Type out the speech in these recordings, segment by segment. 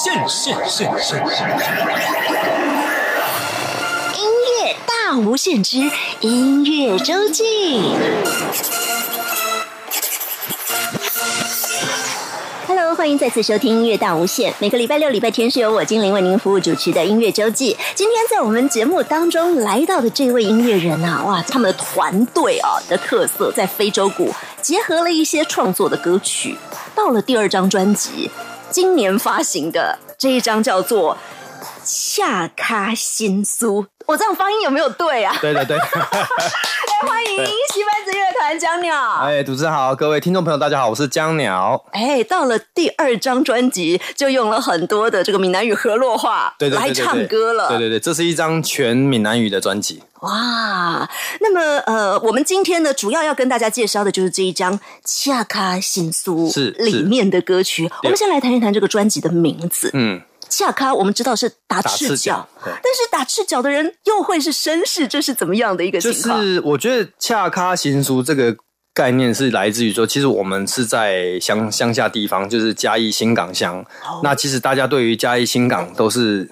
现现现现现！音乐大无限之音乐周记。Hello，欢迎再次收听音乐大无限。每个礼拜六、礼拜天是由我精灵为您服务主持的音乐周记。今天在我们节目当中来到的这位音乐人啊，哇，他们的团队啊的特色在非洲鼓结合了一些创作的歌曲，到了第二张专辑，今年发行的这一张叫做《恰卡新苏》，我这样发音有没有对啊？对对对，欢迎西班子乐团江鸟。哎，主持人好，各位听众朋友，大家好，我是江鸟。哎，到了第二张专辑，就用了很多的这个闽南语河洛话来唱歌了。对对对，这是一张全闽南语的专辑。哇，那么呃，我们今天呢，主要要跟大家介绍的就是这一张《恰卡新苏》是里面的歌曲。我们先来谈一谈这个专辑的名字。嗯，恰卡，我们知道是打打赤赤脚但是打赤脚的人又会是绅士，这是怎么样的一个就情况？就是我觉得恰卡行书这个概念是来自于说，其实我们是在乡乡下地方，就是嘉义新港乡。哦那其实大家对于嘉义新港都是，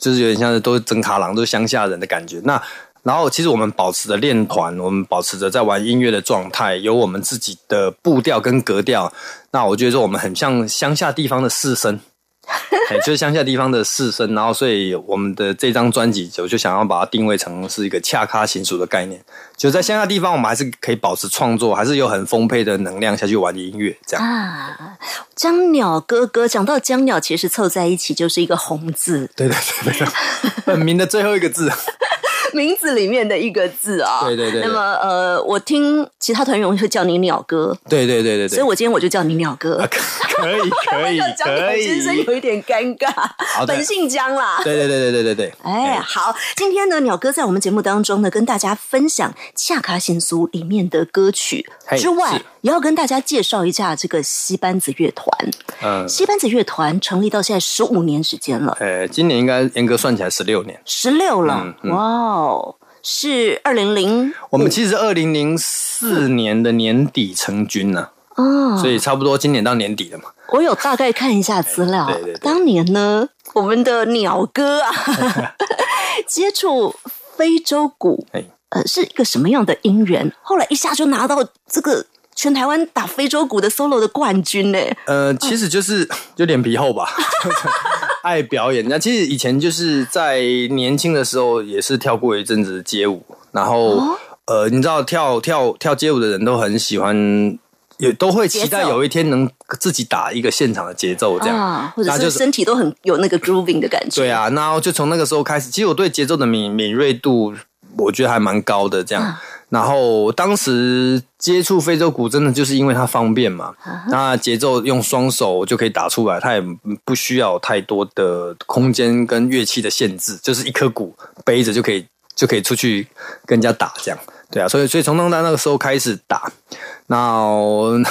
就是有点像是都是真卡郎，都是乡下人的感觉。那然后，其实我们保持着练团，我们保持着在玩音乐的状态，有我们自己的步调跟格调。那我觉得说，我们很像乡下地方的士绅，哎，就是乡下地方的士绅。然后，所以我们的这张专辑，我就想要把它定位成是一个恰卡行属的概念。就在乡下地方，我们还是可以保持创作，还是有很丰沛的能量下去玩音乐，这样。啊，江鸟哥哥讲到江鸟，其实凑在一起就是一个红字，对对对对，本名的最后一个字。名字里面的一个字啊。对对对对那么呃，我听其他团员会叫你鸟哥，对对对对对，所以我今天我就叫你鸟哥。可以 可以可以先生。有一点尴尬，本姓江啦。对对对对对对对。哎，好，今天呢，鸟哥在我们节目当中呢，跟大家分享《恰卡辛苏》里面的歌曲之外，也要跟大家介绍一下这个西班子乐团。嗯，西班子乐团成立到现在十五年时间了，呃，今年应该严格算起来十六年。十六了，哇哦，是二零零我们其实二零零四年的年底成军了、哦，所以差不多今年到年底了嘛。我有大概看一下资料。对对对当年呢，我们的鸟哥啊，接触非洲鼓，哎呃，是一个什么样的因缘？后来一下就拿到这个全台湾打非洲鼓的 solo 的冠军呢。呃，其实就是就脸皮厚吧，就 是爱表演。那其实以前就是在年轻的时候也是跳过一阵子街舞，然后、哦呃，你知道跳跳跳街舞的人都很喜欢。也都会期待有一天能自己打一个现场的节奏，这样，啊，或者是是身体都很有那个 grooving 的感觉。对，啊，然后就从那个时候开始，其实我对节奏的敏敏锐度，我觉得还蛮高的。这样，啊然后当时接触非洲鼓，真的就是因为它方便嘛，啊那节奏用双手就可以打出来，它也不需要太多的空间跟乐器的限制，就是一颗鼓背着就可以就可以出去跟人家打这样。对啊，所以所以从那那个时候开始打，那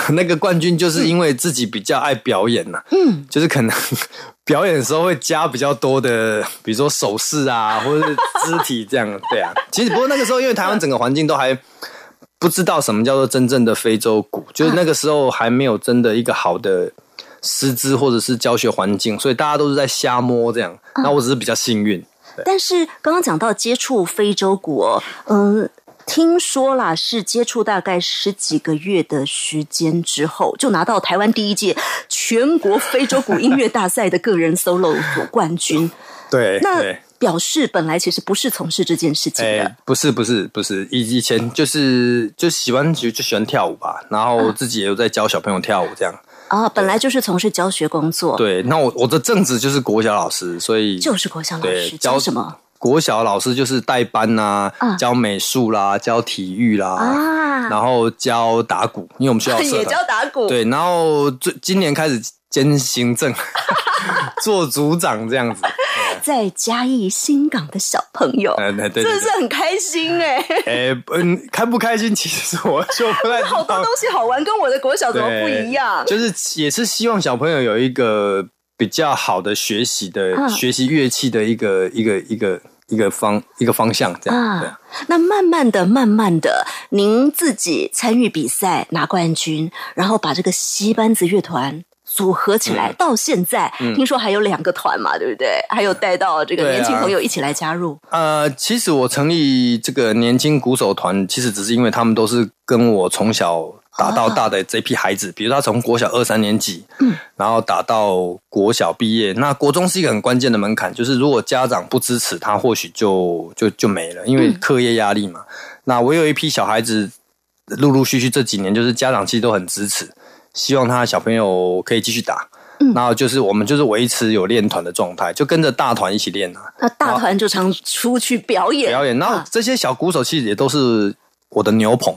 那个冠军就是因为自己比较爱表演呐、嗯，就是可能 表演的时候会加比较多的，比如说手势啊，或者是肢体这样，对啊。其实不过那个时候，因为台湾整个环境都还不知道什么叫做真正的非洲鼓，就是那个时候还没有真的一个好的师资或者是教学环境，所以大家都是在瞎摸这样。那我只是比较幸运，但是刚刚讲到接触非洲鼓哦，嗯、听说啦是接触大概十几个月的时间之后，就拿到台湾第一届全国非洲鼓音乐大赛的个人 solo 总冠军。对那。表示本来其实不是从事这件事情哎、的。不是不是不是，以以前就是就喜欢就就喜欢跳舞吧，然后自己也有在教小朋友跳舞这样。啊，本来就是从事教学工作，对，那我我的正职就是国小老师，所以就是国小老师教教什么国小老师就是代班呐、啊教美术啦，教体育啦，啊？然后教打鼓，因为我们学校 也教打鼓，对，然后最今年开始兼行政，做组长这样子。在嘉义新港的小朋友，嗯，对对真的是，很开心哎、哎，嗯，开不开心其实我就不太 好多东。西好玩，跟我的国小怎么不一样？就是也是希望小朋友有一个比较好的学习的、嗯学习乐器的一个一个一个一个方一个方向这样。对啊，那慢慢的、慢慢的，您自己参与比赛拿冠军，然后把这个西班子乐团组合起嗯来，到现在、听说还有两个团嘛，对不对？还有带到这个年轻朋友一起来加入。呃，其实我成立这个年轻鼓手团，其实只是因为他们都是跟我从小打到大的这批孩子，比如他从国小二三年级，嗯，然后打到国小毕业。那国中是一个很关键的门槛，就是如果家长不支持他，或许就就就没了，因为课业压力嘛。那我有一批小孩子，陆陆续续这几年，就是家长其实都很支持，希望他的小朋友可以继续打。然后就是我们就是维持有练团的状态，就跟着大团一起练啊。那大团就常出去表演，表演。然后啊这些小鼓手其实也都是我的牛棚，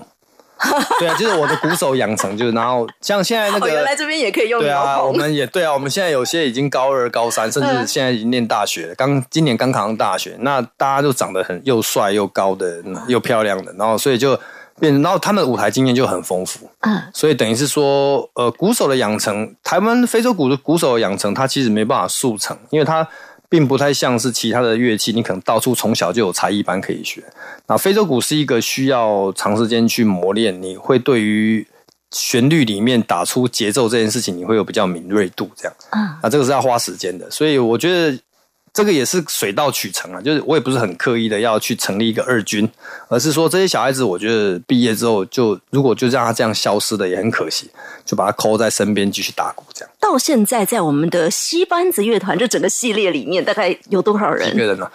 对啊，就是我的鼓手养成，就是然后像现在那哦，原个。来这边也可以用牛对啊，我棚。们也对啊，我们现在有些已经高二、高三，甚嗯至现在已经念大学了。刚今年刚考上大学，那大家就长得很又帅又高的，又漂亮的，然后所以就变，然后他们的舞台经验就很丰富。嗯，所以等于是说，呃，鼓手的养成，台湾非洲鼓的鼓手的养成，他其实没办法速成，因为它并不太像是其他的乐器，你可能到处从小就有才艺班可以学。那非洲鼓是一个需要长时间去磨练，你会对于旋律里面打出节奏这件事情，你会有比较敏锐度，这样。啊，那这个是要花时间的，所以我觉得。这个也是水到渠成啊，就是我也不是很刻意的要去成立一个二军，而是说这些小孩子，我觉得毕业之后就如果就让他这样消失的也很可惜，就把他扣在身边继续打鼓这样。到现在在我们的西班子乐团这整个系列里面，大概有多少人几人？个人呢、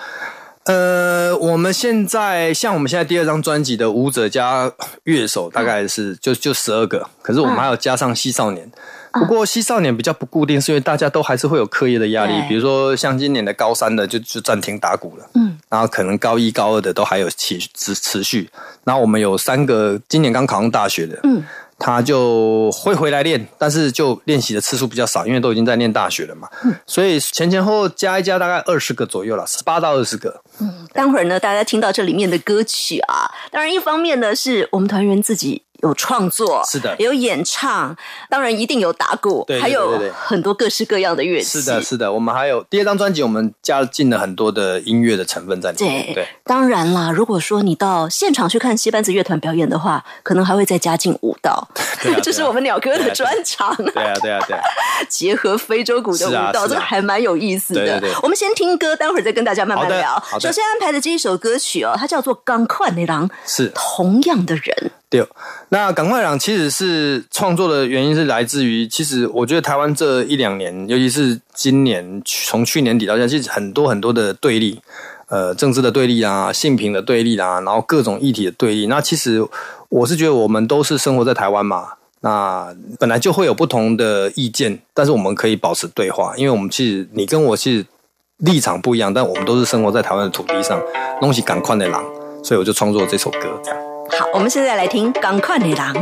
呃，我们现在像我们现在第二张专辑的舞者加乐手大概是就就十二个，可是我们还有加上西少年。不过西少年比较不固定，是因为大家都还是会有课业的压力对，比如说像今年的高三的就就暂停打鼓了，嗯，然后可能高一高二的都还有持持持续。然后我们有三个今年刚考上大学的，嗯，他就会回来练，但是就练习的次数比较少，因为都已经在念大学了嘛，嗯。所以前前后后加一加大概二十个左右了，十八到二十个。嗯待会儿呢，大家听到这里面的歌曲啊，当然一方面呢是我们团员自己有创作，是的也有演唱，当然一定有打鼓，对对还有很多各式各样的乐器。是的，是的，我们还有第二张专辑，我们加进了很多的音乐的成分在里面。对，对，当然啦，如果说你到现场去看西班子乐团表演的话，可能还会再加进舞蹈，这 是我们鸟哥的专长，对啊，对啊，对啊。结合非洲鼓的舞蹈，这个还蛮有意思的。我们先听歌，待会儿再跟大家慢慢聊。首先安排的这一首歌曲哦，它叫做《钢快那郎》，是同样的人。对，那赶快朗其实是创作的原因是来自于，其实我觉得台湾这一两年，尤其是今年，从去年底到现在，其实很多很多的对立，呃，政治的对立啊，性平的对立啊，然后各种议题的对立。那其实我是觉得我们都是生活在台湾嘛，那本来就会有不同的意见，但是我们可以保持对话，因为我们其实你跟我其实立场不一样，但我们都是生活在台湾的土地上，东西赶快的狼，所以我就创作这首歌这样。好，我们现在来听《钢块内郎》。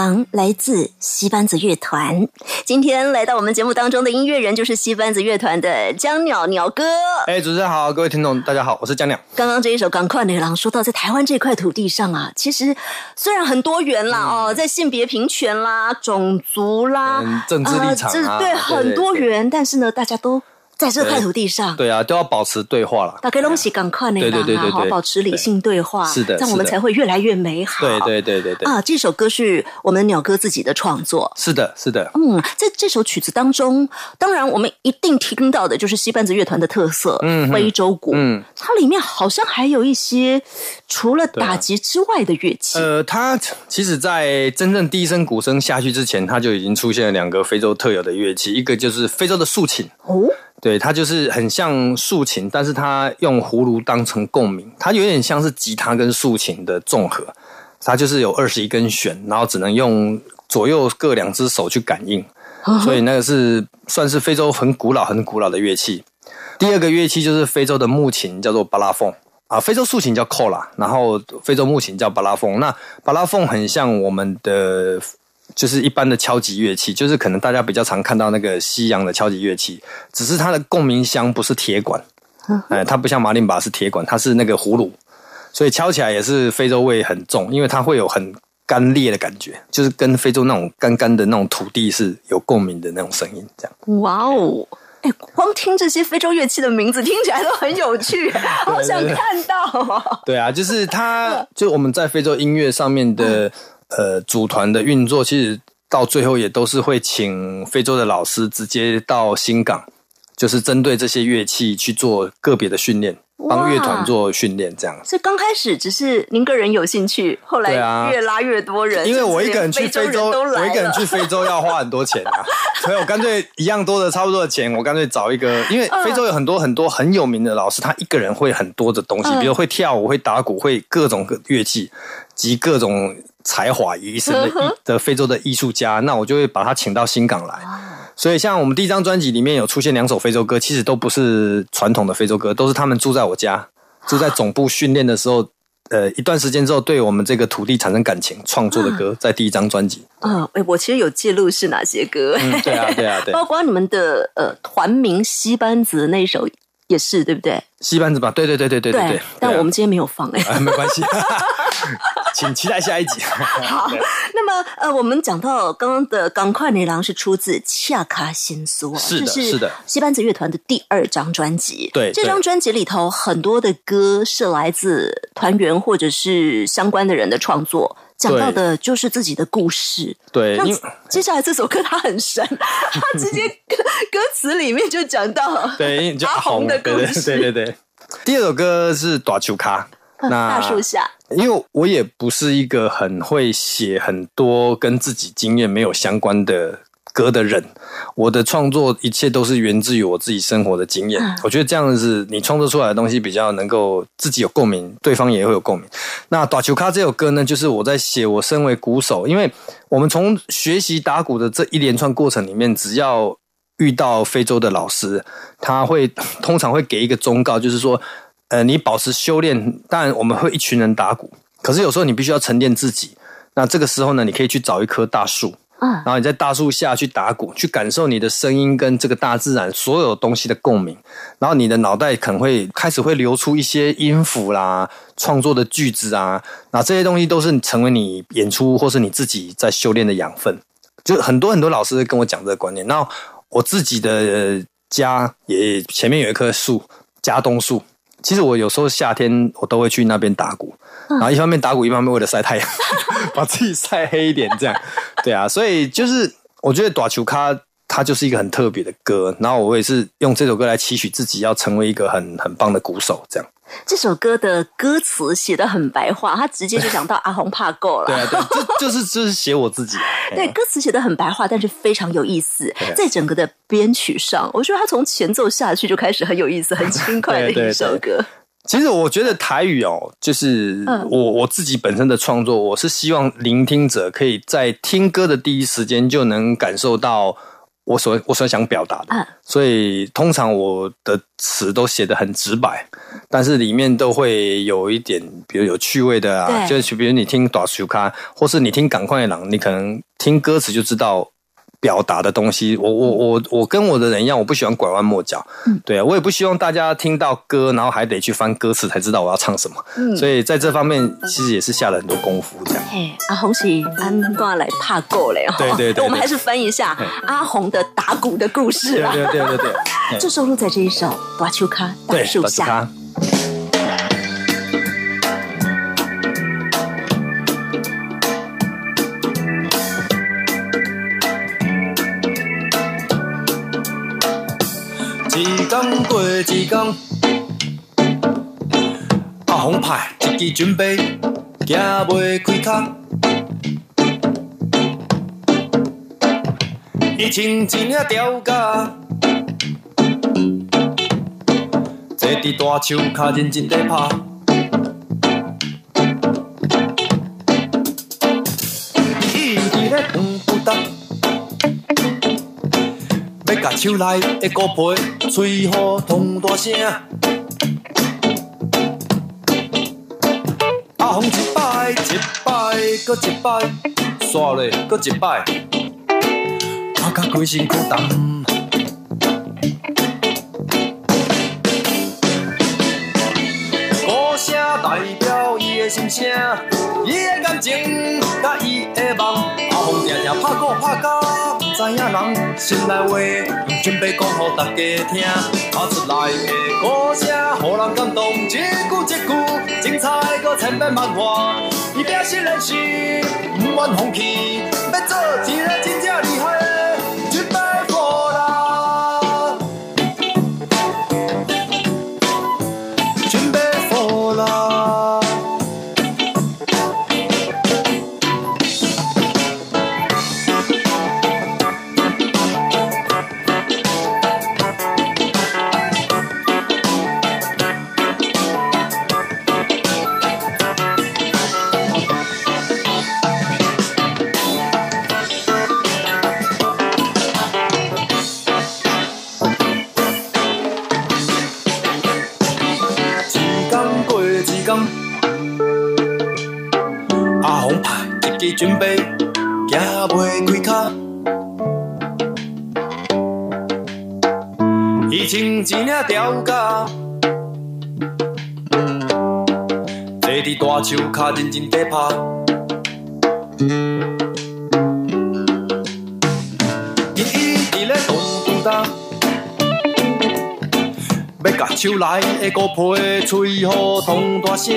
狼来自西班子乐团，今天来到我们节目当中的音乐人就是西班子乐团的江鸟鸟哥。哎、主持人好，各位听众大家好，我是江鸟。刚刚这一首《港快的狼》说到，在台湾这块土地上啊，其实虽然很多元啦、哦，在性别平权啦、种族啦、嗯政治立场啊对很多元，但是呢，大家都在这块土地上。对啊，都要保持对话了。大概东西赶快那个对对啊，好对对保持理性对话，是的这样我们才会越来越美好。对对对对对，啊，这首歌是我们鸟哥自己的创作。是的，是的。嗯，在这首曲子当中，当然我们一定听到的就是西班子乐团的特色，嗯非洲鼓。嗯，它里面好像还有一些除了打击之外的乐器。呃，它其实，在真正第一声鼓声下去之前，它就已经出现了两个非洲特有的乐器，一个就是非洲的竖琴，哦，对，它就是很像竖琴，但是它用葫芦当成共鸣，它有点像是吉他跟竖琴的综合，它就是有二十一根弦，然后只能用左右各两只手去感应，所以那个是算是非洲很古老、很古老的乐器。第二个乐器就是非洲的木琴，叫做巴拉凤啊，非洲竖琴叫扣啦，然后非洲木琴叫巴拉凤。那巴拉凤很像我们的。就是一般的敲击乐器，就是可能大家比较常看到那个西洋的敲击乐器，只是它的共鸣箱不是铁管，哎，它不像马林巴是铁管，它是那个葫芦，所以敲起来也是非洲味很重，因为它会有很干裂的感觉，就是跟非洲那种干干的那种土地是有共鸣的那种声音，这样。哇哦！哎，光听这些非洲乐器的名字，听起来都很有趣，好想看到哦。对啊，就是它，就我们在非洲音乐上面的呃组团的运作，其实到最后也都是会请非洲的老师直接到新港，就是针对这些乐器去做个别的训练，帮乐团做训练，这样。所以刚开始只是您个人有兴趣，后来越拉越多人，因为我一个人去非洲，我一个人去非洲要花很多钱啊，所以我干脆一样多的差不多的钱，我干脆找一个，因为非洲有很多很多很有名的老师，他一个人会很多的东西，嗯。比如会跳舞、会打鼓、会各种乐器及各种才华于一身的艺的非洲的艺术家，那我就会把他请到新港来。所以，像我们第一张专辑里面有出现两首非洲歌，其实都不是传统的非洲歌，都是他们住在我家，住在总部训练的时候，呃，一段时间之后，对我们这个土地产生感情，创作的歌，在第一张专辑。嗯，哎，我其实有记录是哪些歌，嗯，对啊，对啊，对，包括你们的呃团名西班子那首也是对不对？西班子吧，对对对对对对对。但我们今天没有放哎。啊，没关系，请期待下一集。好，那么呃，我们讲到刚刚的《港快女郎》是出自恰卡新苏，是的这是的西班子乐团的第二张专辑。对这张专辑里头很多的歌是来自团员或者是相关的人的创作，讲到的就是自己的故事。对，接下来这首歌它很神，它直接歌歌词里面就讲到阿红的故对事，对对对对。第二首歌是《打球卡》，那大树下。因为我也不是一个很会写很多跟自己经验没有相关的歌的人。我的创作一切都是源自于我自己生活的经验。嗯我觉得这样子，你创作出来的东西比较能够自己有共鸣，对方也会有共鸣。那《打球咖》这首歌呢，就是我在写我身为鼓手，因为我们从学习打鼓的这一连串过程里面，只要遇到非洲的老师，他会 通常会给一个忠告，就是说，呃，你保持修炼。当然，我们会一群人打鼓，可是有时候你必须要沉淀自己。那这个时候呢，你可以去找一棵大树，嗯然后你在大树下去打鼓，去感受你的声音跟这个大自然所有东西的共鸣，然后你的脑袋可能会开始会流出一些音符啦、创作的句子啊，那这些东西都是成为你演出或是你自己在修炼的养分。就很多很多老师跟我讲这个观念，那我自己的家也前面有一棵树，家东树。其实我有时候夏天我都会去那边打鼓，然后一方面打鼓，一方面为了晒太阳，把自己晒黑一点，这样，对啊，所以就是我觉得短球咖它就是一个很特别的歌，然后我也是用这首歌来期许自己要成为一个很很棒的鼓手，这样。这首歌的歌词写的很白话，他直接就讲到阿红怕够了。对啊，对，就就是就是写我自己。对，歌词写的很白话，但是非常有意思。在整个的编曲上，我觉得他从前奏下去就开始很有意思、很轻快的一首歌。其实我觉得台语哦，就是嗯我我自己本身的创作，我是希望聆听者可以在听歌的第一时间就能感受到我所我所想表达的。嗯所以通常我的词都写的很直白，但是里面都会有一点，比如有趣味的啊，就是比如你听短曲卡，或是你听赶快郎，你可能听歌词就知道。表达的东西，我我我我跟我的人一样，我不喜欢拐弯抹角，对啊，我也不希望大家听到歌，然后还得去翻歌词才知道我要唱什么，所以在这方面其实也是下了很多功夫，这样。嘿，阿红是安挂来怕够嘞哈。对对对我们还是翻一下阿红的打鼓的故事对啦。对对对对，就 收录在这一首《大秋卡大，树下》。天过一天，阿红派一支准备，行袂开卡。伊穿一领吊架，坐伫大树骹认真地拍。伊伫咧蹦蹦哒。要甲手内的鼓皮吹好通大声。阿红一摆一摆，搁一摆，刷嘞搁一摆，拍甲规身躯重。鼓声代表伊的心声，伊的感情，甲伊的梦。阿红定定拍鼓拍到不知影人心内话，用准备讲互大家听。打出来的歌声，互人感动，一句一句，精彩搁千变万化。伊拼死练习，不愿放弃，要做一个真正一领吊架，坐伫大树骹认真地拍。伊伊伫咧动动哒。要甲手内的鼓皮吹好通大声。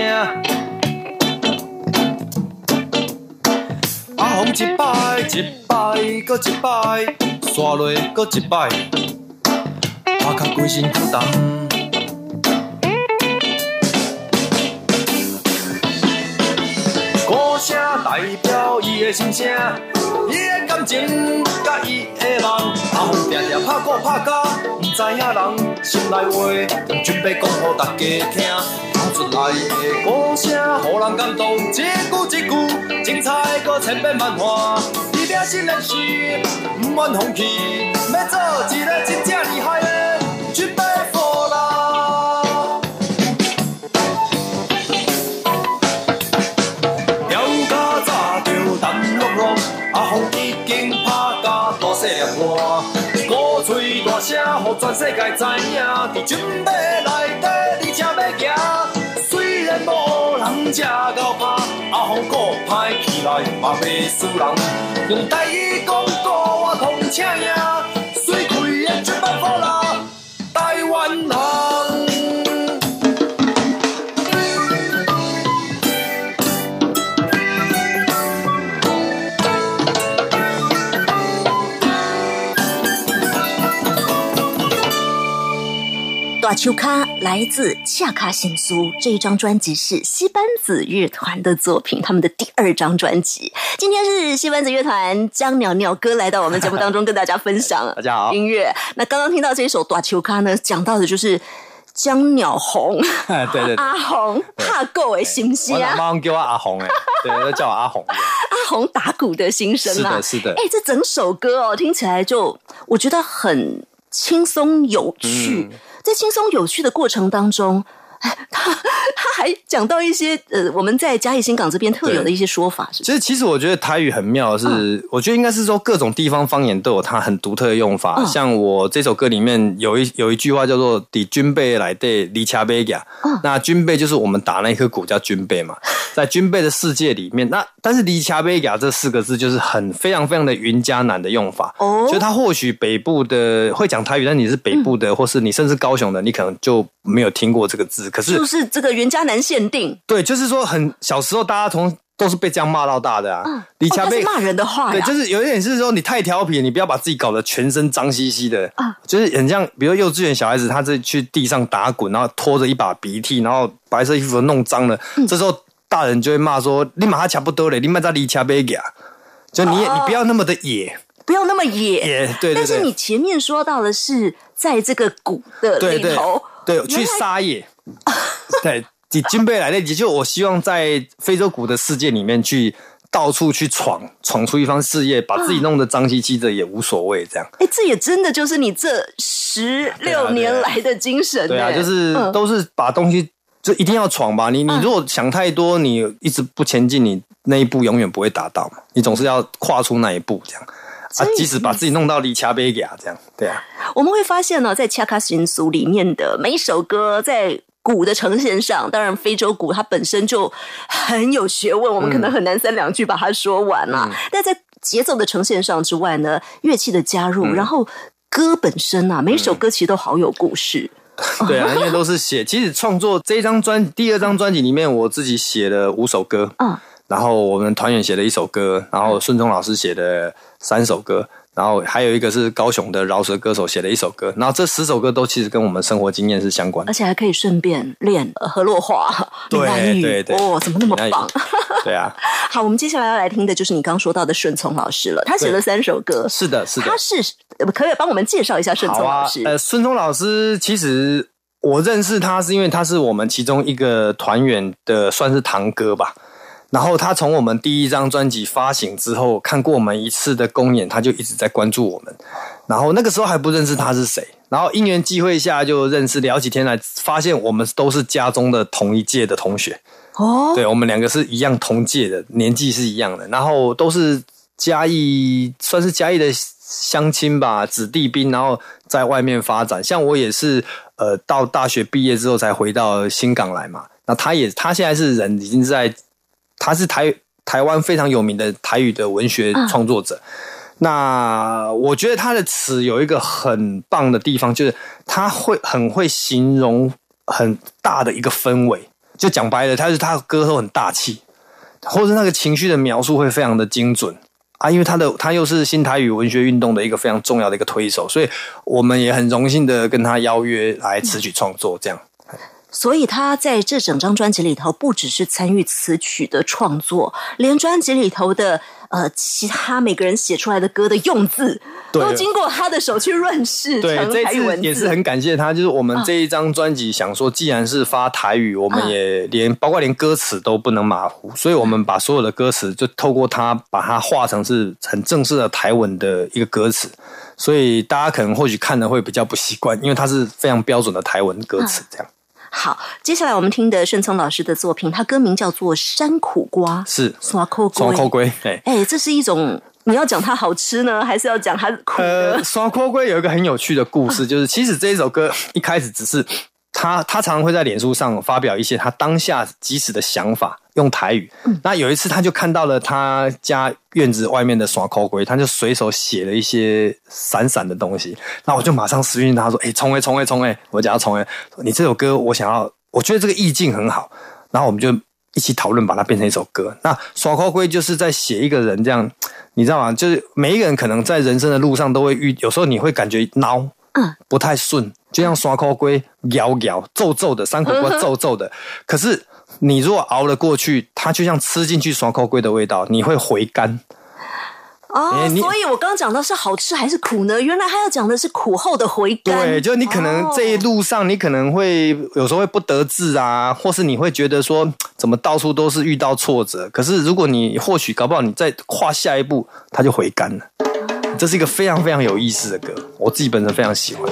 阿红一摆一摆，搁一摆，刷落搁一摆，拍甲规身躯重。鼓声代表伊的心声，伊的感情甲伊的梦。阿峰定定拍鼓拍甲，毋知影人心内话，准备讲互大家听。唱出来的歌声，互人感动，一句一句，精彩搁千变万化。伊拼心练习，毋愿放弃，要做一个声，互全世界知影，伫准备内底，你车要行。虽然无人吃到饱，阿峰鼓拍起来嘛袂输人，用台语讲歌我通请赢，大秋卡来自恰卡新苏这一张专辑是西班子乐团的作品，他们的第二张专辑。今天是西班子乐团江鸟鸟哥来到我们节目当中，跟大家分享 大家好音乐。那刚刚听到这一首大秋卡呢，讲到的就是江鸟红 哎，对对对，阿红怕够哎，行不行我老啊？妈叫我阿红哎，对，都叫我阿红。阿红打鼓的心声啊，是的是的哎，这整首歌哦，听起来就我觉得很轻松有趣。在轻松有趣的过程当中，他他还讲到一些呃，我们在嘉义新港这边特有的一些说法，是是？其实，其实我觉得台语很妙的是，嗯我觉得应该是说各种地方方言都有它很独特的用法。嗯像我这首歌里面有一有一句话叫做“底军备来对离恰贝亚”，嗯那军备就是我们打那颗鼓叫军备嘛，在军备的世界里面，那但是离恰贝亚这四个字就是很非常非常的云嘉南的用法。哦所以它或许北部的会讲台语，但你是北部的，嗯或是你甚至高雄的，你可能就没有听过这个字。可是就是这个袁家南限定，对，就是说很小时候大家从都是被这样骂到大的啊。李哦，卡贝、他是骂人的话对，就是有一点是说你太调皮，你不要把自己搞得全身脏兮兮的。啊就是很像，比如幼稚园小孩子，他是去地上打滚，然后拖着一把鼻涕，然后白色衣服弄脏了，嗯。这时候大人就会骂说：“你马他差不多嘞，你马他离卡贝给啊。”就你也、哦。你不要那么的野。不要那么野。野，对对但是你，前面说到的是在这个谷的对对里头，对，去撒野，对，你军备来的，也就我希望在非洲鼓的世界里面去。到处去闯，闯出一番事业，把自己弄得脏兮兮的也无所谓，这样。哎，这也真的就是你这十六年来的精神、对啊，哎就是嗯都是把东西就一定要闯吧。你你如果想太多，你一直不前进，你那一步永远不会达到嘛。你总是要跨出那一步，这样啊，即使把自己弄到离卡贝亚这样，对啊，我们会发现呢，在恰卡新俗里面的每一首歌，在鼓的呈现上，当然非洲鼓它本身就很有学问，我们可能很难三两句把它说完啦、但在节奏的呈现上之外呢，乐器的加入，然后歌本身啊，每一首歌其实都好有故事。对啊，因为都是写。其实创作这张专第二张专辑里面，我自己写了五首歌，嗯，然后我们团员写了一首歌，然后孙忠老师写的三首歌。然后还有一个是高雄的饶舌歌手写的一首歌，然后这十首歌都其实跟我们生活经验是相关的而。且还可以顺便练呃河洛话、对对对哦，怎么那么棒？对啊，好，我们接下来要来听的就是你刚说到的顺从老师了，他写了三首歌，是的，是的他。是呃可不可以帮我们介绍一下顺好啊聪老师？，呃，顺从老师其实我认识他是因为他是我们其中一个团员的算是堂哥吧。然后他从我们第一张专辑发行之后，看过我们一次的公演，他就一直在关注我们。然后那个时候还不认识他是谁，然后因缘际会下就认识，聊几天来发现我们都是家中的同一届的同学。哦，对，我们两个是一样同届的，年纪是一样的，然后都是嘉义，算是嘉义的乡亲吧，子弟兵，然后在外面发展。像我也是，呃，到大学毕业之后才回到新港来嘛。那他也，他现在是人已经在，他是台台湾非常有名的台语的文学创作者。那我觉得他的词有一个很棒的地方，就是他会很会形容很大的一个氛围。就讲白了，他是他的歌都很大气，或者那个情绪的描述会非常的精准啊。因为他的他又是新台语文学运动的一个非常重要的一个推手，所以我们也很荣幸的跟他邀约来词曲创作。这样，所以他在这整张专辑里头，不只是参与词曲的创作，连专辑里头的呃其他每个人写出来的歌的用字，都经过他的手去润饰对，台语文也是很感谢他，就是我们这一张专辑想说，既然是发台语，我们也连包括连歌词都不能马虎，所以我们把所有的歌词就透过他把它画成是很正式的台文的一个歌词，所以大家可能或许看的会比较不习惯，因为它是非常标准的台文歌词这样。好，接下来我们听的顺聪老师的作品，他歌名叫做《山苦瓜》，是刷扣双扣龟，哎。哎，这是一种你要讲它好吃呢，还是要讲它苦的？呃，双锅龟有一个很有趣的故事，就是其实这一首歌一开始只是他他常常会在脸书上发表一些他当下即时的想法，用台语。那有一次他就看到了他家院子外面的耍口龟，他就随手写了一些闪闪的东西。那我就马上私讯他说：“哎、聪哎聪哎聪哎，我讲聪哎，你这首歌我想要，我觉得这个意境很好。”然后我们就一起讨论，把它变成一首歌。那耍口龟就是在写一个人这样，你知道吗？就是每一个人可能在人生的路上都会遇，有时候你会感觉孬，嗯，不太顺，就像刷口龟咬咬皱皱的，山苦瓜皱皱的。可是你如果熬了过去，它就像吃进去刷口龟的味道，你会回甘。哦所以我刚刚讲到是好吃还是苦呢？原来他要讲的是苦后的回甘。对，就你可能这一哦路上，你可能会有时候会不得志啊，或是你会觉得说，怎么到处都是遇到挫折。可是如果你或许搞不好你再跨下一步，它就回甘了。这是一个非常非常有意思的歌，我自己本身非常喜欢。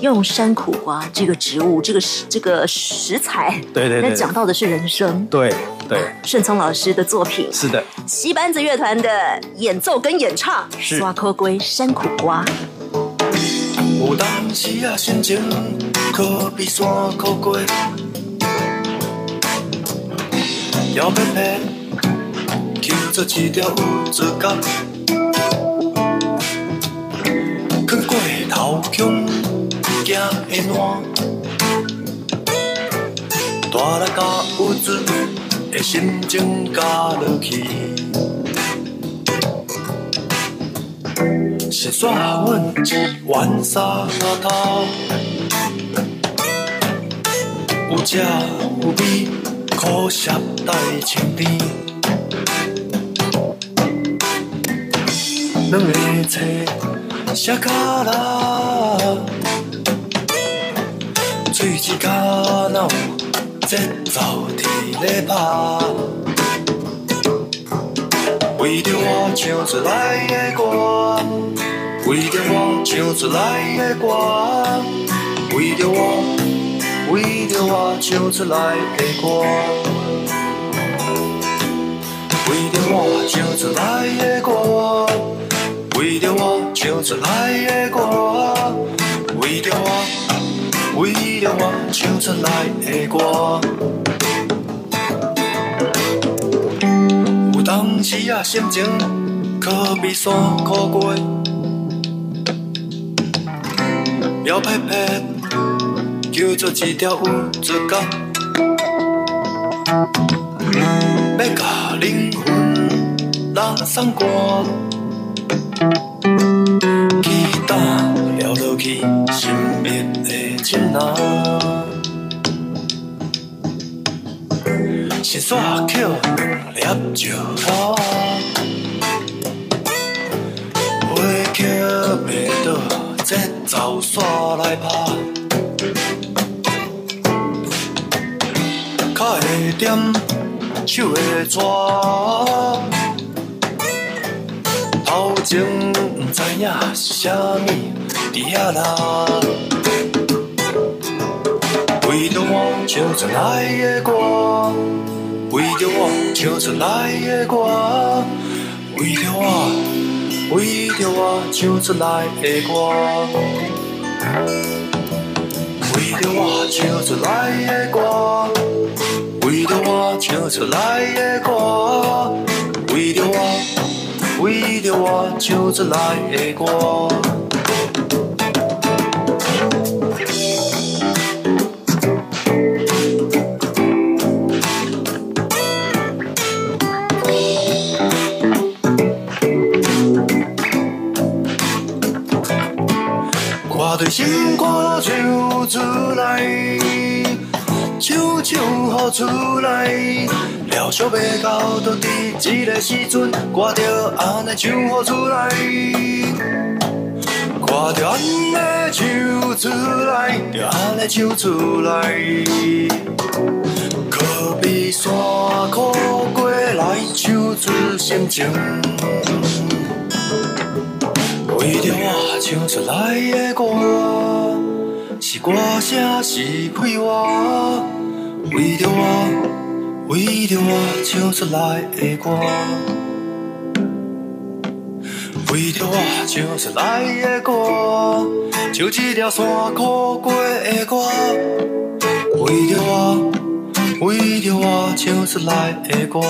用山苦瓜这个植物、这个食这个食材，对对对来讲到的是人生。对对，顺聪老师的作品，是的。西班子乐团的演奏跟演唱，是刷扣龟山苦瓜。有当时啊，心情可比山苦过，摇撇撇，求做一条有自觉，头强，行会烂，大力甲有准的心情加落去。是煞阮一碗沙头，有食有味，苦涩带清甜。两个册写卡拉，喙齿卡哪有节奏伫咧拍。为着我唱出来的歌，为着我唱出来的歌，为着我，为着我唱出来的歌，为着我唱出来的歌，为着我唱出来的歌，为着我，为着我唱出来的歌。有当时啊，心情可比山苦过，摇撇撇，叫做一条有自觉，要甲灵魂人送歌，了落去神秘的情人。是煞捡两粒石头啊，花曲袂倒，节奏煞来拍，脚会点，手会抓，头前毋知影是啥物伫遐啦。为着我唱出来的歌，为着我唱出来的歌，为着我，为着我唱出来的歌，为着我唱出来的歌，为着我唱出来的歌，为着我，出来，了寂要到倒伫一个时阵，我着安尼唱好出来，我着安尼唱出来，着安尼唱出来。可比山苦过来，唱出心情。为着我唱出来的歌，是歌声是快活。为着我，为着我唱出来的歌，为着我唱出来的歌，唱一条山苦过的歌。为着我，为着我唱出来的歌。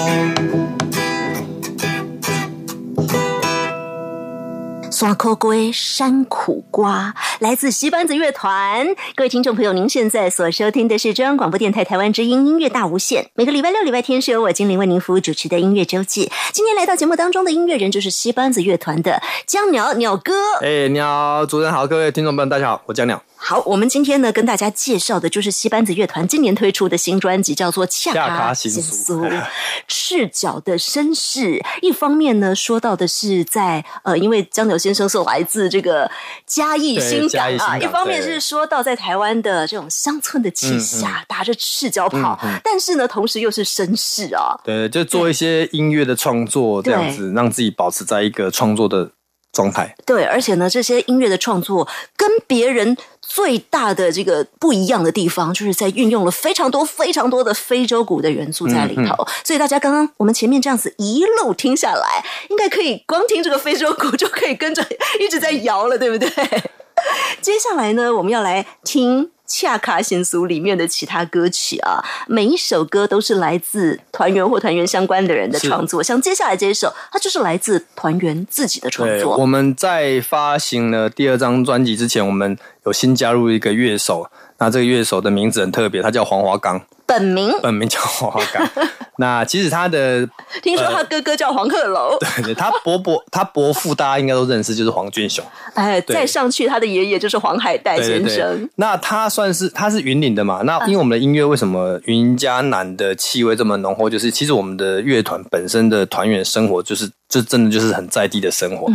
山苦龟山苦瓜，来自西班子乐团。各位听众朋友，您现在所收听的是中央广播电台台湾之音音乐大无限。每个礼拜六、礼拜天是由我精灵为您服务主持的音乐周记。今天来到节目当中的音乐人就是西班子乐团的江鸟鸟哥。哎，你好，主持人好，各位听众朋友，大家好，我江鸟。好，我们今天呢跟大家介绍的就是西班子乐团今年推出的新专辑，叫做《恰卡新苏》，赤脚的绅士。一方面呢，说到的是在呃，因为江柳先生是来自这个嘉义新港啊，一方面是说到在台湾的这种乡村的气息啊，打着赤脚跑，但是呢，同时又是绅士啊，对，就做一些音乐的创作，这样子让自己保持在一个创作的状态。对，而且呢，这些音乐的创作跟别人。最大的这个不一样的地方，就是在运用了非常多、非常多的非洲鼓的元素在里头。所以大家刚刚我们前面这样子一路听下来，应该可以光听这个非洲鼓就可以跟着 一直在摇了，对不对？接下来呢，我们要来听。恰卡新俗里面的其他歌曲啊，每一首歌都是来自团员或团员相关的人的创作。像接下来这一首，它就是来自团员自己的创作。我们在发行了第二张专辑之前，我们有新加入一个乐手。那这个乐手的名字很特别，他叫黄华刚。本名本名叫黄华刚。那其实他的 听说他哥哥叫黄鹤楼。对对，他伯伯 他伯父大家应该都认识，就是黄俊雄。哎，再上去他的爷爷就是黄海岱先生。那他算是他是云岭的嘛？那因为我们的音乐为什么云嘉南的气味这么浓厚？就是其实我们的乐团本身的团员生活，就是这真的就是很在地的生活。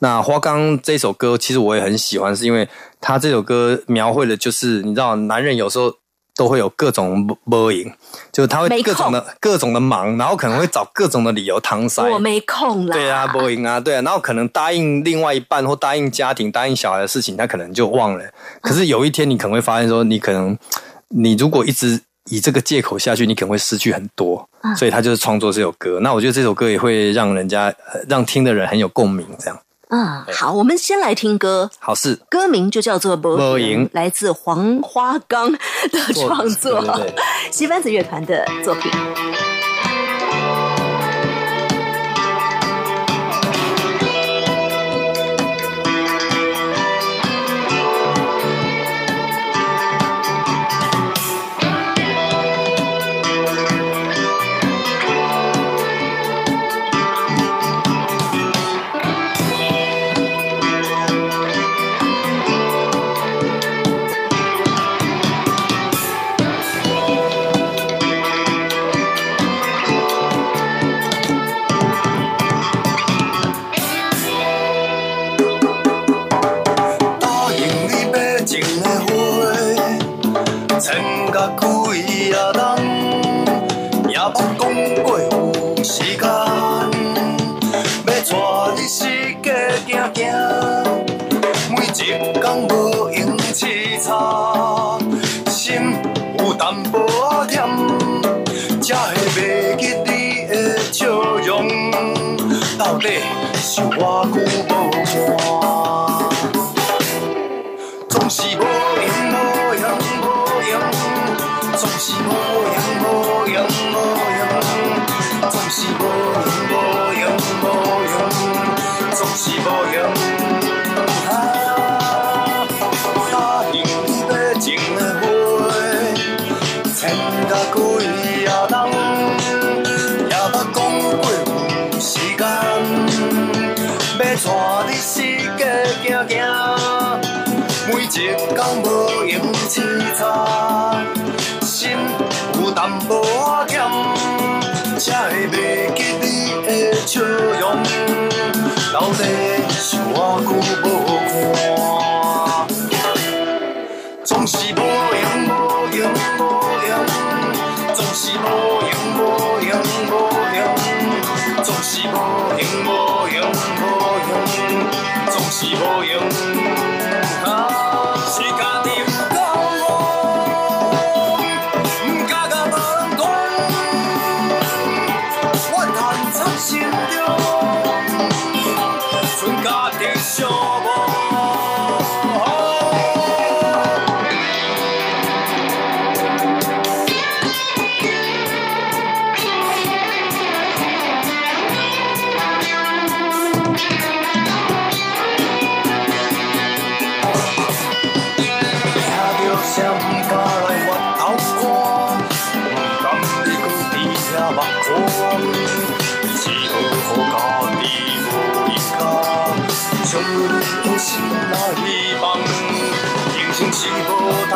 那花刚这首歌，其实我也很喜欢，是因为他这首歌描绘的就是你知道，男人有时候。都会有各种波影，就是他会各种的各种的忙，然后可能会找各种的理由搪塞。我没空啦。对啊，波影啊，对啊，然后可能答应另外一半或答应家庭、答应小孩的事情，他可能就忘了。可是有一天，你可能会发现说，你可能你如果一直以这个借口下去，你可能会失去很多。所以他就是创作这首歌。那我觉得这首歌也会让人家让听的人很有共鸣，这样。嗯，好，我们先来听歌。好事，歌名就叫做《波影》，来自黄花岗的创作，西班子乐团的作品。是偌久无看，总是无用无用无用，总是无用无用无用，总是无用无用无用，总是无用。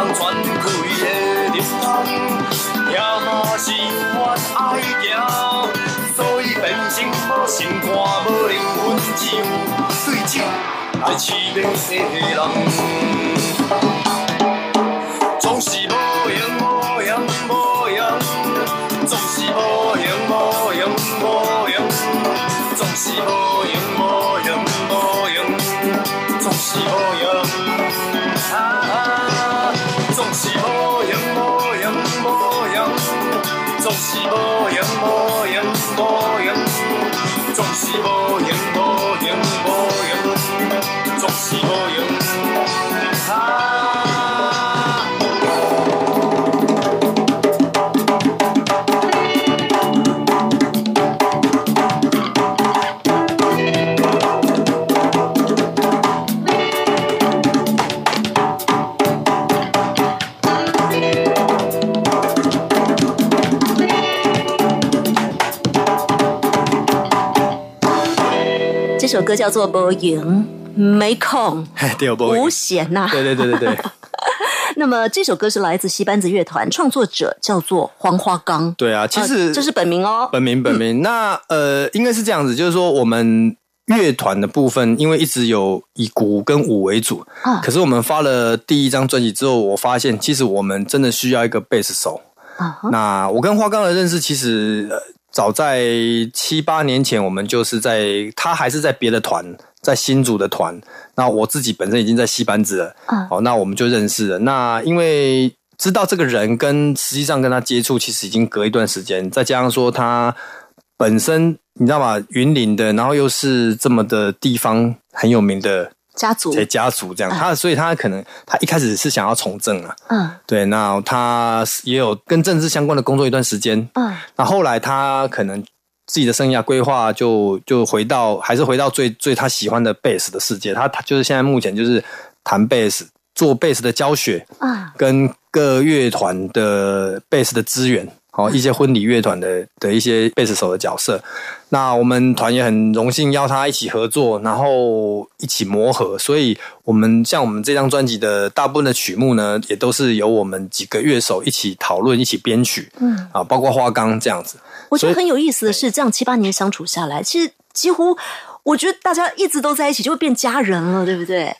无通全开的日通，也嘛是阮爱行，所以变成无心肝无灵魂，只有对酒来痴迷的人。首歌叫做《无影没空嘿对，无无闲》呐。对对对对对 那么这首歌是来自西班子乐团，创作者叫做黄花岗。对啊！其实、呃这是本名哦。本名本名。那呃，应该是这样子，就是说我们乐团的部分，因为一直有以鼓跟舞为主，啊可是我们发了第一张专辑之后，我发现其实我们真的需要一个贝斯手。啊哈那我跟花岗的认识，其实、呃、早在七八年前，我们就是在他还是在别的团，在新组的团。那我自己本身已经在戏班子了，啊哦，那我们就认识了。那因为知道这个人跟实际上跟他接触，其实已经隔一段时间，再加上说他本身你知道吗？云林的，然后又是这么的地方很有名的家族，家家族这样，他所以他可能他一开始是想要从政啊，嗯。对，那他也有跟政治相关的工作一段时间，嗯。那后来他可能自己的生涯规划就就回到还是回到最最他喜欢的贝斯的世界，他他就是现在目前就是弹贝斯，做贝斯的教学，啊跟各乐团的贝斯的资源，好、一些婚礼乐团的的一些贝斯手的角色。那我们团也很荣幸邀他一起合作，然后一起磨合。所以，我们像我们这张专辑的大部分的曲目呢，也都是由我们几个乐手一起讨论、一起编曲，嗯，啊，包括花岗这样子。我觉得很有意思的是，这样七八年相处下来，其实几乎我觉得大家一直都在一起，就会变家人了，对不对？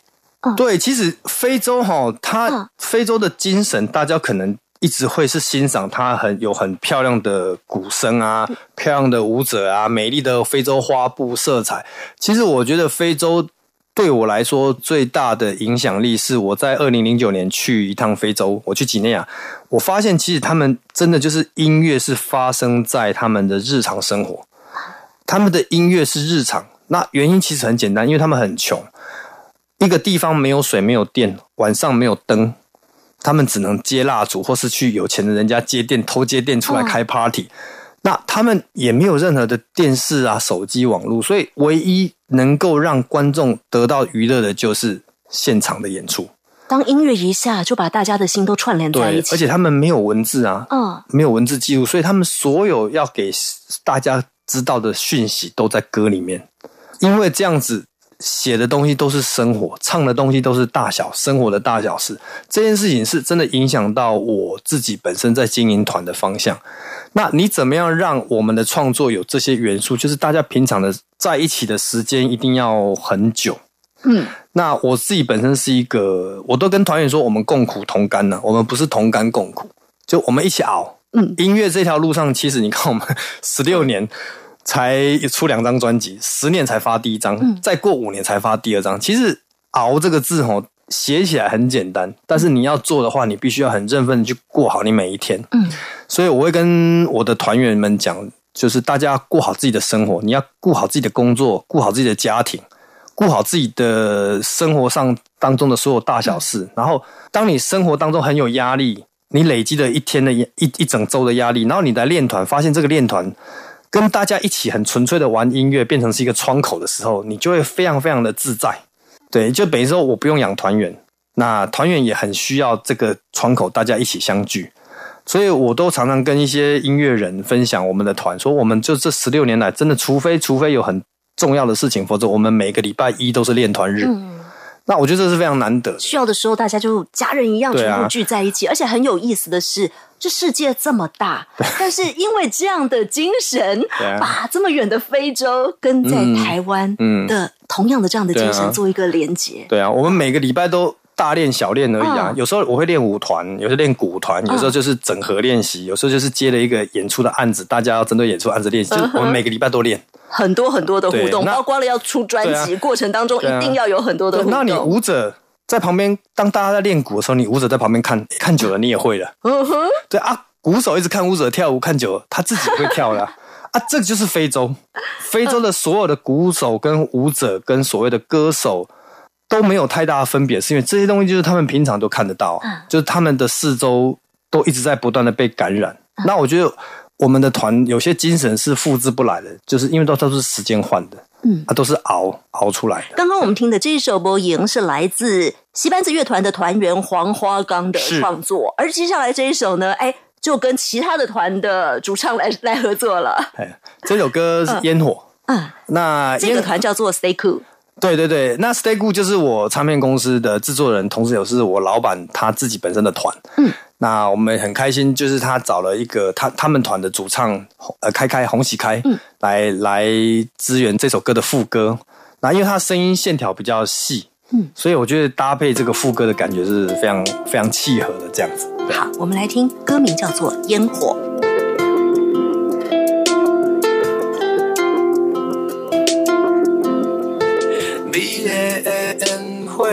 对，其实非洲哈，它、嗯非洲的精神，大家可能一直会是欣赏它很有很漂亮的鼓声啊，漂亮的舞者啊，美丽的非洲花布色彩。其实我觉得非洲对我来说最大的影响力是我在二零零九年去一趟非洲，我去几内亚，我发现其实他们真的就是音乐是发生在他们的日常生活，他们的音乐是日常。那原因其实很简单，因为他们很穷。一个地方没有水、没有电，晚上没有灯，他们只能接蜡烛，或是去有钱的人家接电、偷接电出来开 party。那他们也没有任何的电视啊、手机、网络，所以唯一能够让观众得到娱乐的就是现场的演出。当音乐一下，就把大家的心都串联在对一，起。而且他们没有文字啊，嗯，没有文字记录，所以他们所有要给大家知道的讯息都在歌里面。因为这样子，写的东西都是生活，唱的东西都是大小生活的大小事。这件事情是真的影响到我自己本身在经营团的方向。那你怎么样让我们的创作有这些元素？就是大家平常的在一起的时间一定要很久。嗯，那我自己本身是一个，我都跟团员说，我们共苦同甘呢、我们不是同甘共苦，就我们一起熬。嗯，音乐这条路上，其实你看我们 十六年才出两张专辑，十年才发第一张，嗯再过五年才发第二张。其实“熬”这个字吼，写起来很简单，但是你要做的话，你必须要很认份的去过好你每一天。嗯，所以我会跟我的团员们讲，就是大家过好自己的生活，你要顾好自己的工作，顾好自己的家庭，顾好自己的生活上当中的所有大小事。然后，当你生活当中很有压力，你累积了一天的一一整周的压力，然后你来练团，发现这个练团跟大家一起很纯粹的玩音乐，变成是一个窗口的时候，你就会非常非常的自在。对，就等于说我不用养团员，那团员也很需要这个窗口，大家一起相聚。所以我都常常跟一些音乐人分享我们的团，说我们就这十六年来，真的除非除非有很重要的事情，否则我们每个礼拜一都是练团日。那我觉得这是非常难得。需要的时候大家就家人一样全部聚在一起，而且很有意思的是，这世界这么大，但是因为这样的精神，啊。把这么远的非洲跟在台湾嗯。的同样的这样的精神做一个连接。对啊，我们每个礼拜都大练小练而已啊。嗯有时候我会练舞团，有时候练鼓团，有时候就是整合练习，有时候就是接了一个演出的案子，大家要针对演出案子练习。就是我们每个礼拜都练。很多很多的互动，包括了要出专辑、对过程当中，一定要有很多的互动。那你舞者在旁边，当大家在练鼓的时候，你舞者在旁边看，看久了你也会了。嗯哼，对啊，鼓手一直看舞者跳舞，看久了他自己会跳了 啊。啊这个就是非洲，非洲的所有的鼓手跟舞者跟所谓的歌手都没有太大的分别，是因为这些东西就是他们平常都看得到，嗯就是他们的四周都一直在不断的被感染。那我觉得我们的团有些精神是复制不来的，就是因为都都是时间换的，嗯啊，都是熬熬出来的。刚刚我们听的这一首《播赢》是来自西班子乐团的团员黄花岗的是创作，而接下来这一首呢，哎，就跟其他的团的主唱来 来合作了。哎，这首歌是烟火。嗯，那这个烟团叫做 Stay Cool。对对对，那 Stay Good 就是我唱片公司的制作人，同时也是我老板他自己本身的团。嗯，那我们很开心，就是他找了一个他他们团的主唱呃开开洪喜开，嗯，来来支援这首歌的副歌。那因为他声音线条比较细，嗯，所以我觉得搭配这个副歌的感觉是非常非常契合的这样子。好，我们来听歌名叫做《烟火》。美丽的烟火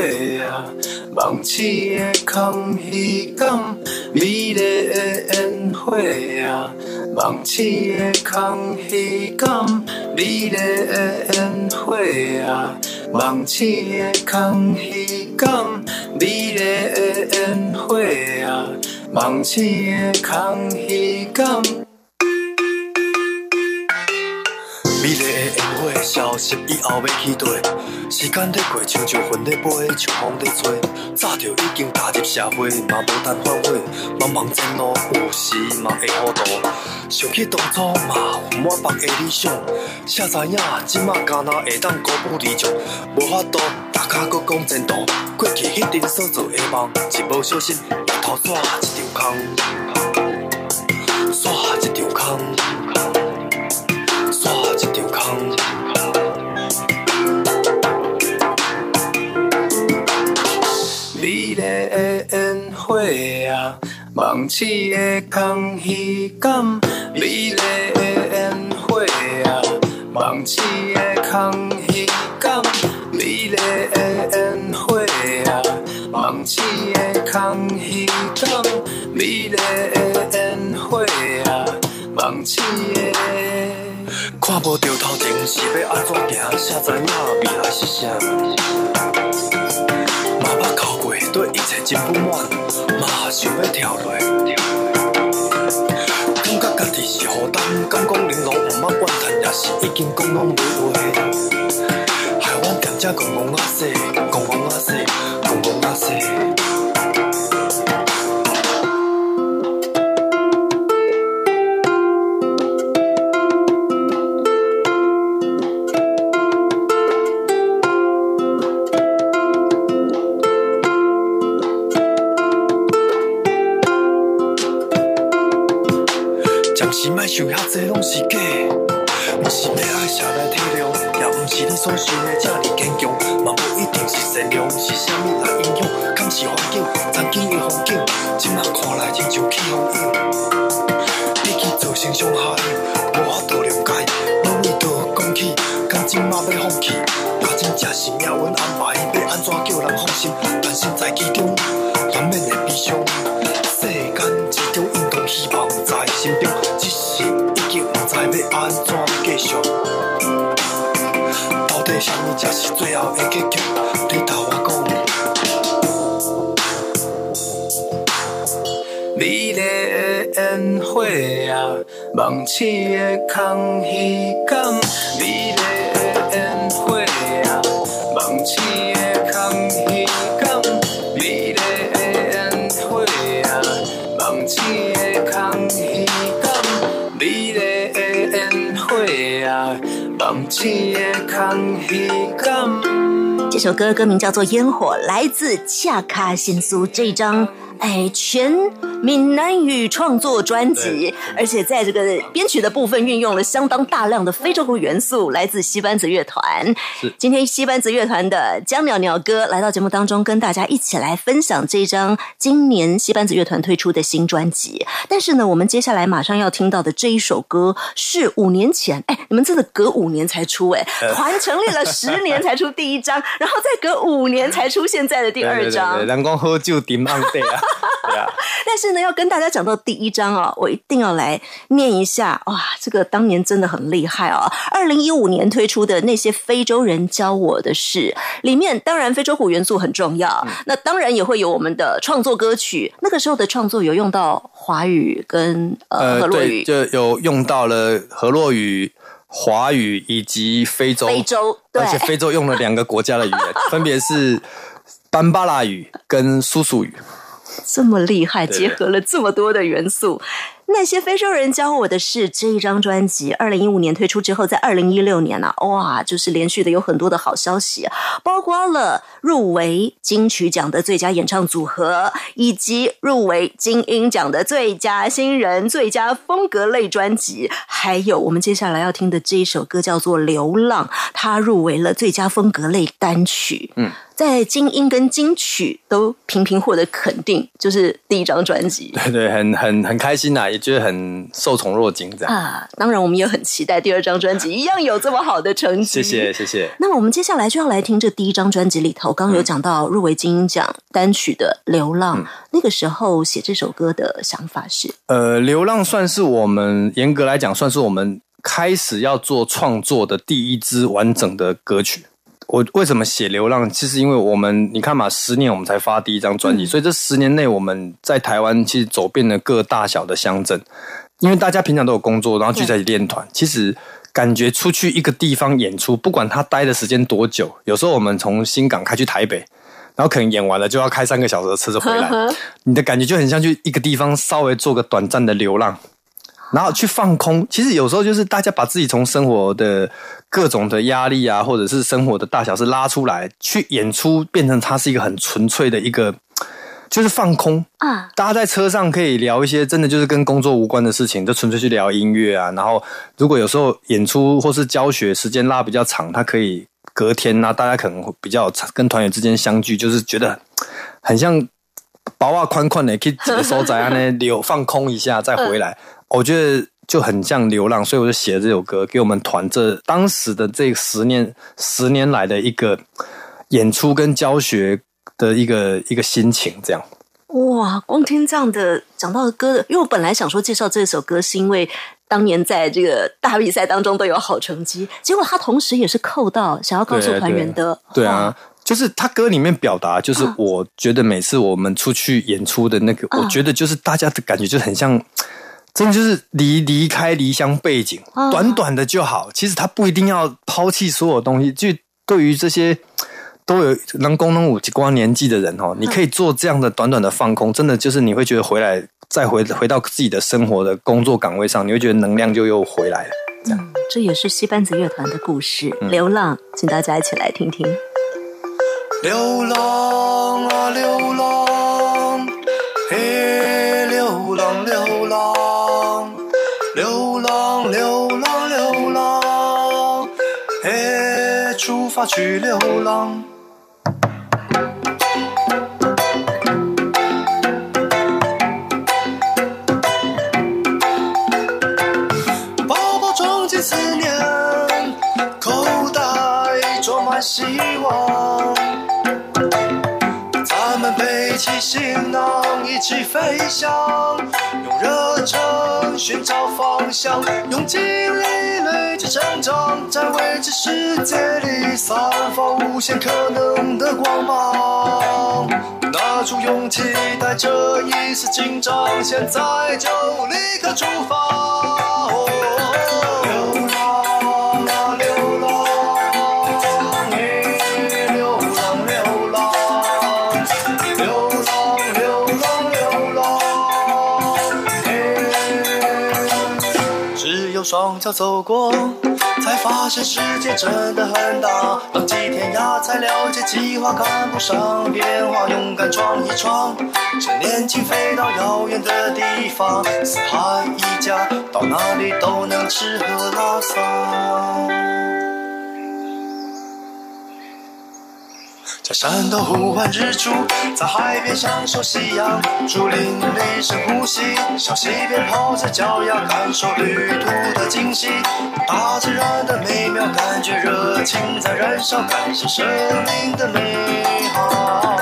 啊，梦醒的空虚感。美丽的烟火啊，梦醒的空虚感。美丽的烟火啊，梦醒的空虚感。美丽的烟火啊，梦醒的空虚感。消失以后要去地，时间在过，像像云在飞，像风在吹。早就已经踏入社会，嘛无等反悔。茫茫前路有时嘛会糊涂，想起当初嘛有满腹的理想。谁知影即马敢若会当辜负理想，无法度大家搁讲前途。过去迄阵所做的梦，一无小心回头煞一场空，煞一场空。烟火啊，梦似的空虚感。美丽的烟火啊，梦似的空虚感。美丽的烟火啊，梦似的空虚感。美丽的烟火啊，梦似的。看无着头前是要安怎行，谁知影未来是啥？对一切真不满，嘛想要跳落。感觉家己是负担，敢讲玲珑毋捌怨叹，也是已经讲拢无话。害阮踮只戆戆啊说，戆戆啊说，戆戆啊说。是假。不是要爱吃来体谅，也不是你所想的这么梦醒的空虚感。美丽的烟火啊，梦醒的空虚感。美丽的烟火啊，梦醒的空虚感。美丽的烟火啊，梦醒的空虚感。这首歌歌名叫做《烟火》，来自恰卡辛苏这张哎全闽南语创作专辑，而且在这个编曲的部分运用了相当大量的非洲鼓元素，来自西班子乐团。是今天西班子乐团的江鸟鸟哥来到节目当中，跟大家一起来分享这张今年西班子乐团推出的新专辑。但是呢，我们接下来马上要听到的这一首歌是五年前，哎，你们真的隔五年才出哎，团成立了十年才出第一张，然后再隔五年才出现在的第二张。人讲喝酒顶暗地啊，对啊，但是呢，要跟大家讲到第一章哦，我一定要来念一下哇，这个当年真的很厉害哦。二零一五年推出的那些非洲人教我的事，里面当然非洲鼓元素很重要，那当然也会有我们的创作歌曲。那个时候的创作有用到华语跟呃河洛对，语，就有用到了河洛语、华语以及非洲，非洲而且非洲用了两个国家的语言，分别是班巴拉语跟苏苏语。这么厉害，结合了这么多的元素。那些非洲人教我的是这一张专辑，二零一五年推出之后，在二零一六年啊，哇，就是连续的有很多的好消息，包括了入围金曲奖的最佳演唱组合，以及入围金鹰奖的最佳新人、最佳风格类专辑，还有我们接下来要听的这一首歌叫做《流浪》，它入围了最佳风格类单曲。嗯。在金音跟金曲都频频获得肯定，就是第一张专辑对 对，很很很开心呐、也觉得很受宠若惊这样。啊。当然，我们也很期待第二张专辑一样有这么好的成绩。谢谢。谢谢。那么我们接下来就要来听这第一张专辑里头，刚刚有讲到入围金鹰奖单曲的《流浪》，嗯那个时候写这首歌的想法是，呃，流浪算是我们严格来讲，算是我们开始要做创作的第一支完整的歌曲。我为什么写流浪？其实因为我们你看嘛，十年我们才发第一张专辑，所以这十年内我们在台湾其实走遍了各大小的乡镇，因为大家平常都有工作，然后聚在一起练团，其实。感觉出去一个地方演出，不管他待的时间多久，有时候我们从新港开去台北，然后可能演完了就要开三个小时的车子回来，你的感觉就很像去一个地方稍微做个短暂的流浪，然后去放空。其实有时候就是大家把自己从生活的各种的压力啊，或者是生活的大小事拉出来，去演出，变成它是一个很纯粹的一个，就是放空。啊，大家在车上可以聊一些真的就是跟工作无关的事情，就纯粹去聊音乐啊。然后如果有时候演出或是教学时间拉比较长，他可以隔天啊、大家可能会比较跟团员之间相聚，就是觉得很像薄啊宽宽的，可以几个收窄啊那留 放空一下再回来。我觉得就很像流浪，所以我就写了这首歌，给我们团这当时的这十年十年来的一个演出跟教学的一个一个心情，这样。哇！光听这样的讲到的歌，因为我本来想说介绍这首歌，是因为当年在这个大比赛当中都有好成绩，结果他同时也是扣到想要告诉对团员的对啊，就是他歌里面表达，就是嗯我觉得每次我们出去演出的那个，嗯我觉得就是大家的感觉就很像，真的就是离离开离乡背景，嗯短短的就好。其实他不一定要抛弃所有东西，就对于这些。都有能功能五光年纪的人哦，你可以做这样的短短的放空，真的就是你会觉得回来再回回到自己的生活的工作岗位上，你会觉得能量就又回来了。嗯，这也是西班子乐团的故事。嗯流浪，请大家一起来听听。流浪啊流浪，出发去流浪。包包装进思念，口袋装满希望。咱们背起行囊，一起飞翔，用热忱寻找方向，用尽力累积成长，在未知世界里散发无限可能的光芒。拿出勇气，带着一丝紧张，现在就立刻出发。哦用双脚走过，才发现世界真的很大。浪迹天涯，才了解计划赶不上变化。勇敢闯一闯，趁年轻飞到遥远的地方。四海一家，到哪里都能吃喝拉撒。在山头呼唤日出，在海边享受夕阳，竹林里深呼吸，小溪边泡着脚丫，感受旅途的惊喜，大自然的美妙，感觉热情在燃烧，感受生命的美好。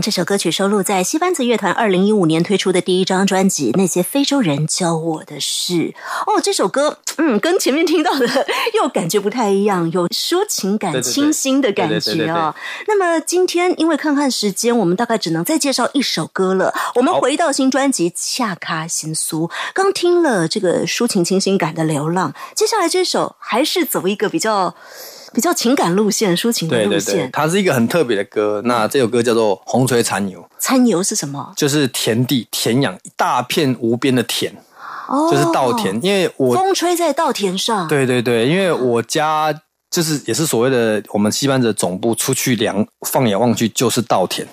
这首歌曲收录在西班子乐团二零一五年推出的第一张专辑《那些非洲人教我的事》。哦，这首歌，嗯，跟前面听到的 又感觉不太一样，有抒情感、清新的感觉哦。那么今天因为看看时间，我们大概只能再介绍一首歌了。我们回到新专辑《恰卡新苏》，刚听了这个抒情清新感的《流浪》，接下来这首还是走一个比较比较情感路线、抒情的路线。对，它是一个很特别的歌。那这首歌叫做《红锤残牛》，残牛是什么？就是田地田养一大片无边的田，哦，就是稻田。因为我风吹在稻田上，，对对对，因为我家就是也是所谓的我们西班的总部，出去量放眼望去就是稻田。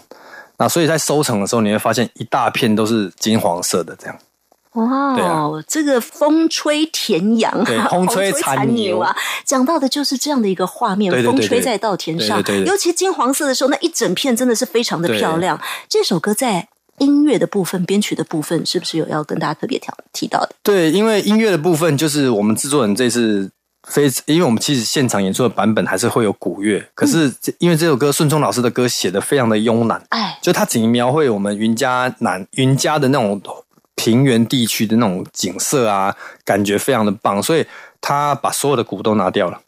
那所以在收成的时候，你会发现一大片都是金黄色的这样。哇、这个风吹田羊，对 风吹残残牛啊，讲到的就是这样的一个画面，对对对风吹在稻田上，对对对。对尤其金黄色的时候，那一整片真的是非常的漂亮。这首歌在音乐的部分、编曲的部分，是不是有要跟大家特别提提到的？对，因为音乐的部分就是我们制作人这次非，因为我们其实现场演出的版本还是会有鼓乐，可是这因为这首歌顺聪老师的歌写的非常的慵懒，哎，就他仅描绘我们云家南云家的那种平原地区的那种景色啊，感觉非常的棒，所以他把所有的鼓都拿掉了，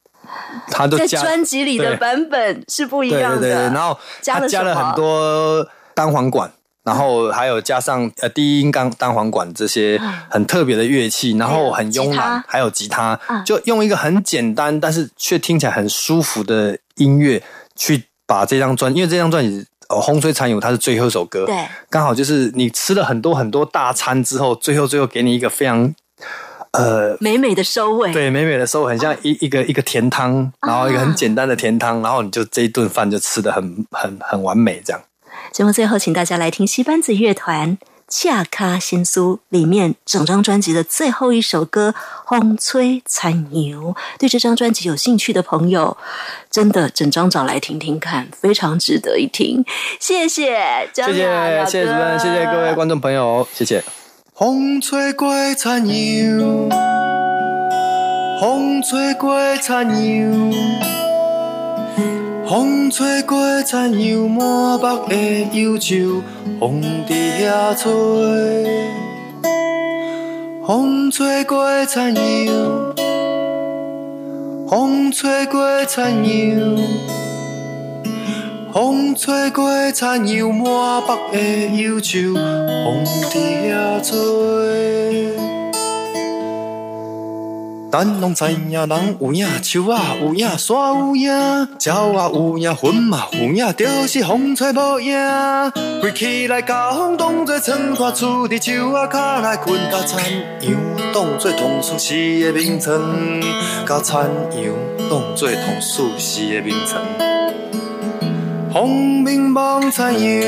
他都在专辑里的版本是不一样的。对对对，然后他加了很多单簧管。然后还有加上呃低音钢单簧管这些很特别的乐器，然后很慵懒，还有吉他嗯，就用一个很简单但是却听起来很舒服的音乐去把这张专，因为这张专辑哦《轰吹残友》它是最后一首歌，对，刚好就是你吃了很多很多大餐之后，最后最后给你一个非常呃美美的收尾。对，美美的收尾很像一一个一个甜汤，然后一个很简单的甜汤，然后你就这一顿饭就吃的很很很完美，这样。节目最后，请大家来听西班子乐团《恰卡新苏》里面整张专辑的最后一首歌《风吹残牛》。对这张专辑有兴趣的朋友，真的整张找来听听看，非常值得一听。谢谢，谢谢谢谢主任，谢谢各位观众朋友，谢谢。风吹过残阳，风吹过残阳，风吹过残阳，满目的忧愁，风伫遐吹。风吹过残阳，风吹过残阳。风吹过残阳，满目的忧愁，风伫遐吹。咱拢知影，人有影，树仔有影，山有影，鸟仔有影，云嘛有影，就是风吹无影。飞起来甲风当作床拖，厝伫树仔脚来困，甲残阳当作同事时的眠床，甲残阳当作同事时的眠床。风明望残阳，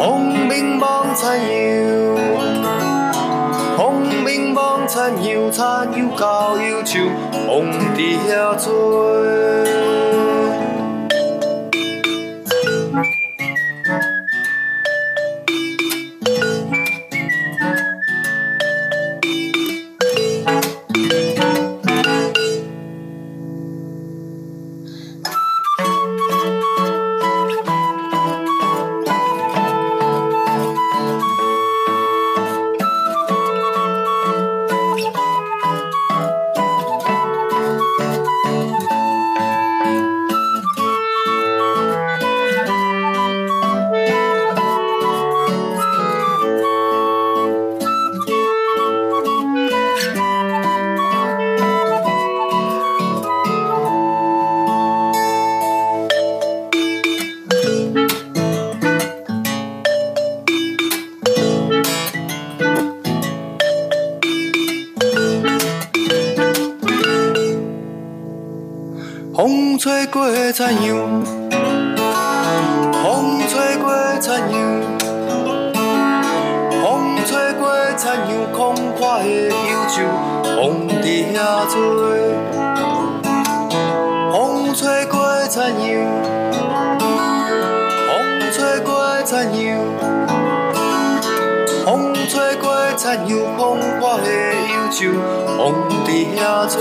风明望残阳，明望残阳，残阳高忧愁，风伫遐多。吹过残阳，风吹过残阳，风吹过残阳，空旷的忧愁，风伫遐吹。风吹过残阳，风吹过残阳，风吹过残阳，空旷的忧愁，风伫遐吹。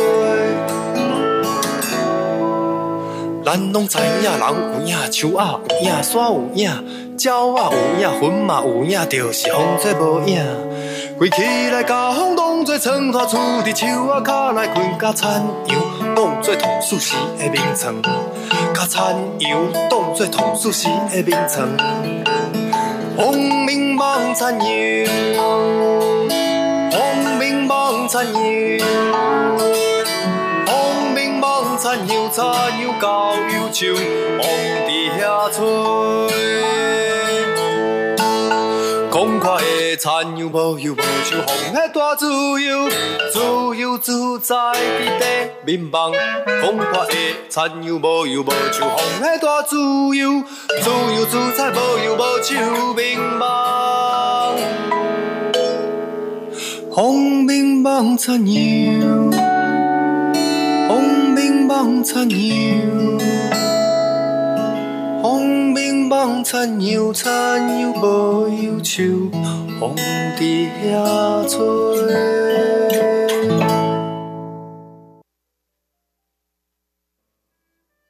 咱拢知影，人有影，树仔有影，山有影，鸟仔有影，云嘛有影，就是风吹无影。归起来甲风当作床拖，厝伫树仔骹来困，甲残阳当作同事时的眠床，甲残阳当作同事时的眠床。风明望残阳，风明望残阳。风明望残阳，残阳高忧愁，风伫遐吹。空阔的残阳无忧无愁，风的大自由，自由自在伫地面望。空阔的残阳无忧无愁，风的大自由，自由自在无忧无愁面望。风明望残阳。风明望残阳，风明望残阳，残阳无忧愁，风伫遐吹。